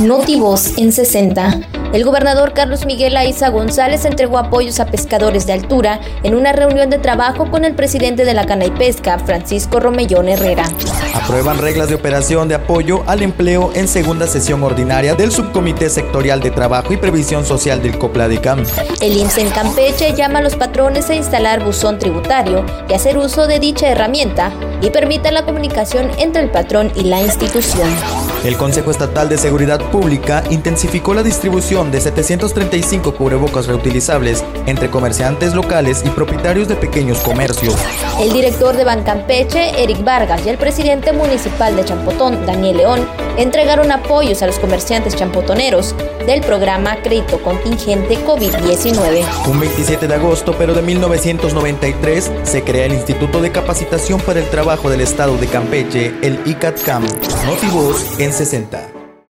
Notivos en 60. El gobernador Carlos Miguel Aiza González entregó apoyos a pescadores de altura en una reunión de trabajo con el presidente de la Cana y Pesca, Francisco Romellón Herrera. Aprueban reglas de operación de apoyo al empleo en segunda sesión ordinaria del Subcomité Sectorial de Trabajo y Previsión Social del COPLADICAM. El IMSS en Campeche llama a los patrones a instalar buzón tributario y hacer uso de dicha herramienta y permite la comunicación entre el patrón y la institución. El Consejo Estatal de Seguridad Pública intensificó la distribución de 735 cubrebocas reutilizables entre comerciantes locales y propietarios de pequeños comercios. El director de Bancampeche, Eric Vargas, y el presidente municipal de Champotón, Daniel León, entregaron apoyos a los comerciantes champotoneros del programa Crédito Contingente COVID-19. Un 27 de agosto, pero de 1993, se crea el Instituto de Capacitación para el Trabajo del Estado de Campeche, el ICATCAM. Notivos en 60.